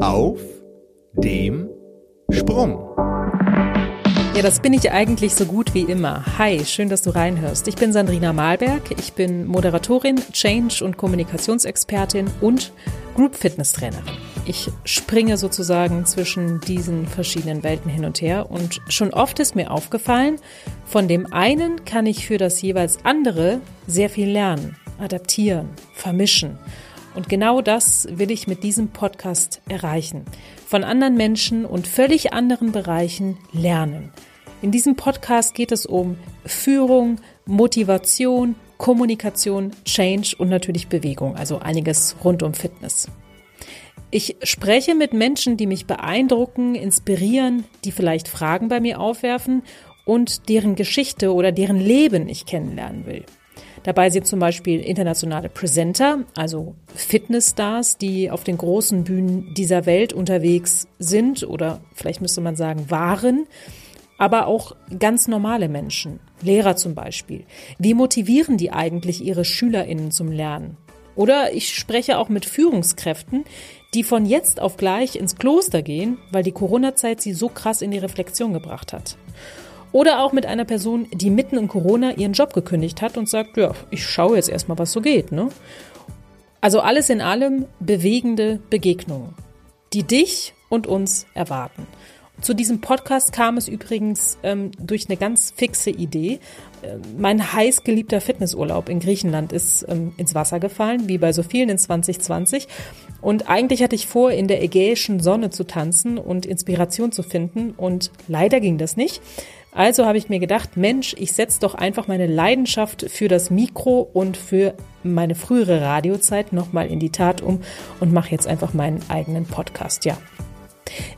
Auf dem Sprung. Ja, das bin ich eigentlich so gut wie immer. Hi, schön, dass du reinhörst. Ich bin Sandrina Malberg. Ich bin Moderatorin, Change- und Kommunikationsexpertin und Group Fitness Trainerin. Ich springe sozusagen zwischen diesen verschiedenen Welten hin und her und schon oft ist mir aufgefallen, von dem einen kann ich für das jeweils andere sehr viel lernen, adaptieren, vermischen. Und genau das will ich mit diesem Podcast erreichen. Von anderen Menschen und völlig anderen Bereichen lernen. In diesem Podcast geht es um Führung, Motivation, Kommunikation, Change und natürlich Bewegung, also einiges rund um Fitness. Ich spreche mit Menschen, die mich beeindrucken, inspirieren, die vielleicht Fragen bei mir aufwerfen und deren Geschichte oder deren Leben ich kennenlernen will. Dabei sind zum Beispiel internationale Presenter, also Fitnessstars, die auf den großen Bühnen dieser Welt unterwegs sind oder vielleicht müsste man sagen waren, aber auch ganz normale Menschen, Lehrer zum Beispiel. Wie motivieren die eigentlich ihre Schülerinnen zum Lernen? Oder ich spreche auch mit Führungskräften, die von jetzt auf gleich ins Kloster gehen, weil die Corona-Zeit sie so krass in die Reflexion gebracht hat. Oder auch mit einer Person, die mitten in Corona ihren Job gekündigt hat und sagt, ja, ich schaue jetzt erstmal, was so geht. Ne? Also alles in allem bewegende Begegnungen, die dich und uns erwarten. Zu diesem Podcast kam es übrigens ähm, durch eine ganz fixe Idee. Äh, mein heiß geliebter Fitnessurlaub in Griechenland ist ähm, ins Wasser gefallen, wie bei so vielen in 2020. Und eigentlich hatte ich vor, in der ägäischen Sonne zu tanzen und Inspiration zu finden. Und leider ging das nicht. Also habe ich mir gedacht, Mensch, ich setze doch einfach meine Leidenschaft für das Mikro und für meine frühere Radiozeit nochmal in die Tat um und mache jetzt einfach meinen eigenen Podcast. Ja.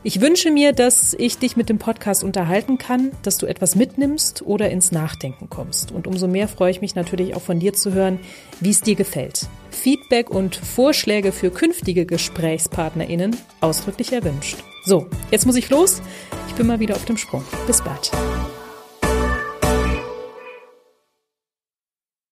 Ich wünsche mir, dass ich dich mit dem Podcast unterhalten kann, dass du etwas mitnimmst oder ins Nachdenken kommst. Und umso mehr freue ich mich natürlich auch von dir zu hören, wie es dir gefällt. Feedback und Vorschläge für künftige GesprächspartnerInnen ausdrücklich erwünscht. So, jetzt muss ich los. Ich bin mal wieder auf dem Sprung. Bis bald.